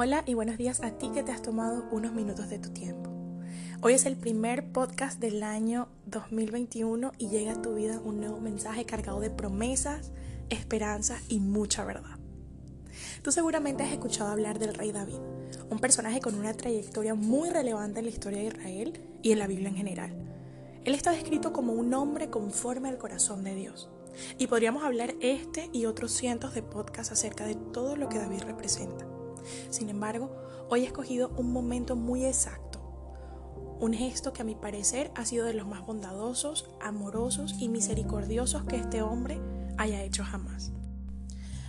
Hola y buenos días a ti que te has tomado unos minutos de tu tiempo. Hoy es el primer podcast del año 2021 y llega a tu vida un nuevo mensaje cargado de promesas, esperanza y mucha verdad. Tú seguramente has escuchado hablar del rey David, un personaje con una trayectoria muy relevante en la historia de Israel y en la Biblia en general. Él está descrito como un hombre conforme al corazón de Dios. Y podríamos hablar este y otros cientos de podcasts acerca de todo lo que David representa. Sin embargo, hoy he escogido un momento muy exacto, un gesto que a mi parecer ha sido de los más bondadosos, amorosos y misericordiosos que este hombre haya hecho jamás.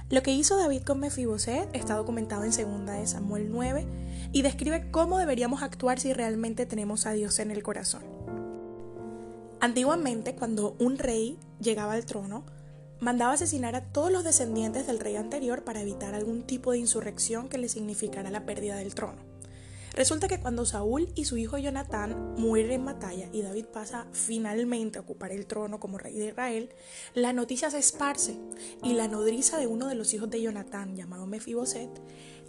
Lo que hizo David con Mefiboset está documentado en 2 de Samuel 9 y describe cómo deberíamos actuar si realmente tenemos a Dios en el corazón. Antiguamente, cuando un rey llegaba al trono, mandaba asesinar a todos los descendientes del rey anterior para evitar algún tipo de insurrección que le significara la pérdida del trono. Resulta que cuando Saúl y su hijo Jonatán mueren en batalla y David pasa finalmente a ocupar el trono como rey de Israel, la noticia se esparce y la nodriza de uno de los hijos de Jonatán, llamado Mefiboset,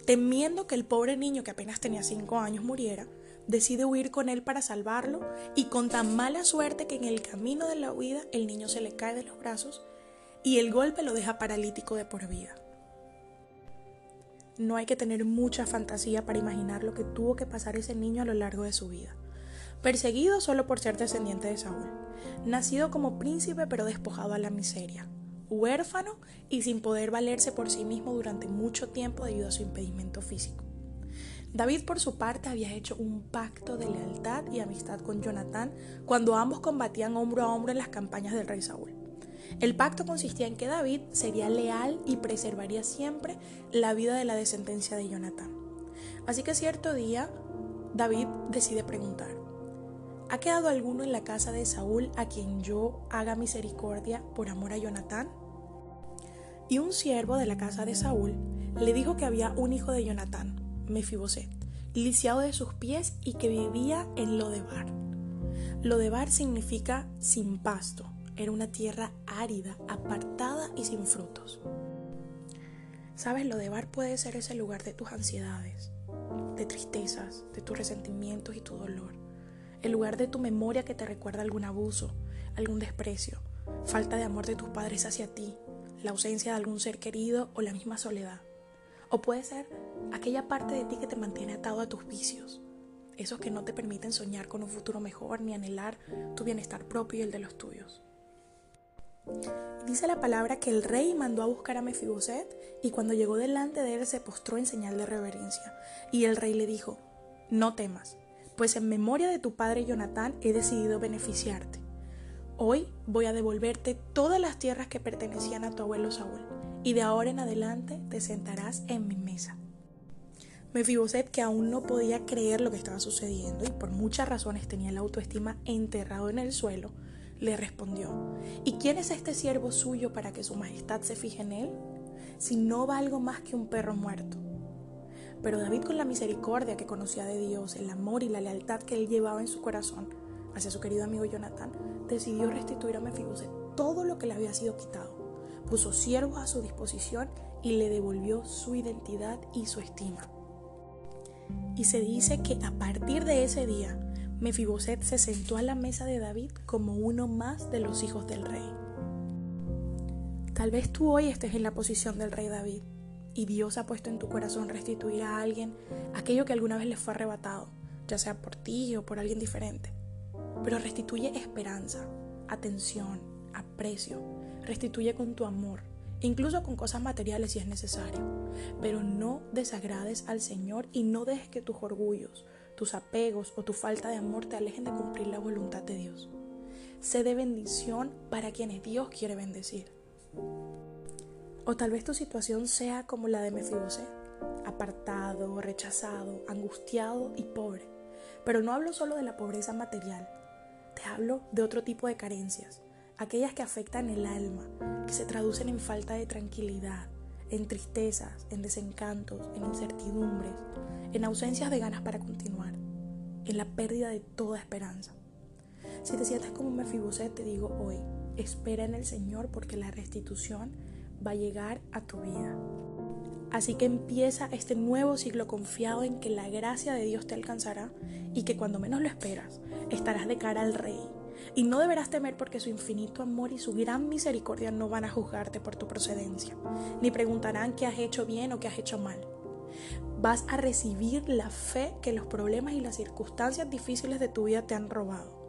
temiendo que el pobre niño que apenas tenía cinco años muriera, decide huir con él para salvarlo y con tan mala suerte que en el camino de la huida el niño se le cae de los brazos y el golpe lo deja paralítico de por vida. No hay que tener mucha fantasía para imaginar lo que tuvo que pasar ese niño a lo largo de su vida. Perseguido solo por ser descendiente de Saúl, nacido como príncipe pero despojado a la miseria, huérfano y sin poder valerse por sí mismo durante mucho tiempo debido a su impedimento físico. David por su parte había hecho un pacto de lealtad y amistad con Jonatán cuando ambos combatían hombro a hombro en las campañas del rey Saúl. El pacto consistía en que David sería leal y preservaría siempre la vida de la descendencia de Jonatán. Así que cierto día, David decide preguntar, ¿ha quedado alguno en la casa de Saúl a quien yo haga misericordia por amor a Jonatán? Y un siervo de la casa de Saúl le dijo que había un hijo de Jonatán, Mefiboset, lisiado de sus pies y que vivía en Lodebar. Lodebar significa sin pasto, era una tierra árida, apartada y sin frutos. Sabes, lo de bar puede ser ese lugar de tus ansiedades, de tristezas, de tus resentimientos y tu dolor. El lugar de tu memoria que te recuerda algún abuso, algún desprecio, falta de amor de tus padres hacia ti, la ausencia de algún ser querido o la misma soledad. O puede ser aquella parte de ti que te mantiene atado a tus vicios, esos que no te permiten soñar con un futuro mejor ni anhelar tu bienestar propio y el de los tuyos. Dice la palabra que el rey mandó a buscar a Mefiboset y cuando llegó delante de él se postró en señal de reverencia. Y el rey le dijo, no temas, pues en memoria de tu padre Jonatán he decidido beneficiarte. Hoy voy a devolverte todas las tierras que pertenecían a tu abuelo Saúl, y de ahora en adelante te sentarás en mi mesa. Mefiboset, que aún no podía creer lo que estaba sucediendo y por muchas razones tenía la autoestima enterrado en el suelo, le respondió, ¿y quién es este siervo suyo para que su majestad se fije en él? Si no va algo más que un perro muerto. Pero David con la misericordia que conocía de Dios, el amor y la lealtad que él llevaba en su corazón hacia su querido amigo Jonatán, decidió restituir a Mefiboset todo lo que le había sido quitado. Puso siervos a su disposición y le devolvió su identidad y su estima. Y se dice que a partir de ese día, Mefiboset se sentó a la mesa de David como uno más de los hijos del rey. Tal vez tú hoy estés en la posición del rey David y Dios ha puesto en tu corazón restituir a alguien aquello que alguna vez le fue arrebatado, ya sea por ti o por alguien diferente. Pero restituye esperanza, atención, aprecio, restituye con tu amor, incluso con cosas materiales si es necesario. Pero no desagrades al Señor y no dejes que tus orgullos, tus apegos o tu falta de amor te alejen de cumplir la voluntad de Dios. Sé de bendición para quienes Dios quiere bendecir. O tal vez tu situación sea como la de Mefiboset, apartado, rechazado, angustiado y pobre. Pero no hablo solo de la pobreza material, te hablo de otro tipo de carencias, aquellas que afectan el alma, que se traducen en falta de tranquilidad, en tristezas, en desencantos, en incertidumbres, en ausencias de ganas para continuar, en la pérdida de toda esperanza. Si te sientes como Mefiboset, te digo hoy, espera en el Señor porque la restitución va a llegar a tu vida. Así que empieza este nuevo ciclo confiado en que la gracia de Dios te alcanzará y que cuando menos lo esperas estarás de cara al Rey. Y no deberás temer porque su infinito amor y su gran misericordia no van a juzgarte por tu procedencia, ni preguntarán qué has hecho bien o qué has hecho mal. Vas a recibir la fe que los problemas y las circunstancias difíciles de tu vida te han robado.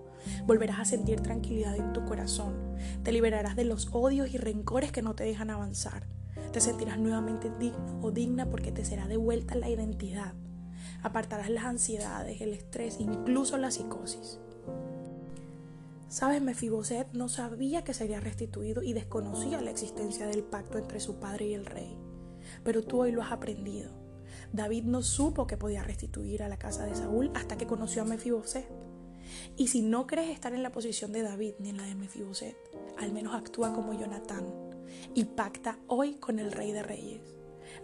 Volverás a sentir tranquilidad en tu corazón. Te liberarás de los odios y rencores que no te dejan avanzar te sentirás nuevamente digno o digna porque te será devuelta la identidad. Apartarás las ansiedades, el estrés, incluso la psicosis. Sabes, Mefiboset no sabía que sería restituido y desconocía la existencia del pacto entre su padre y el rey. Pero tú hoy lo has aprendido. David no supo que podía restituir a la casa de Saúl hasta que conoció a Mefiboset. Y si no crees estar en la posición de David ni en la de Mefiboset, al menos actúa como Jonatán y pacta hoy con el Rey de Reyes.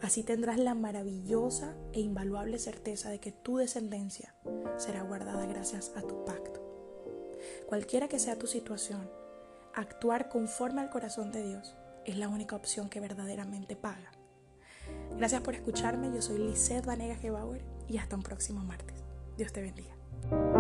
Así tendrás la maravillosa e invaluable certeza de que tu descendencia será guardada gracias a tu pacto. Cualquiera que sea tu situación, actuar conforme al corazón de Dios es la única opción que verdaderamente paga. Gracias por escucharme, yo soy Lisette Vanega Gebauer y hasta un próximo martes. Dios te bendiga.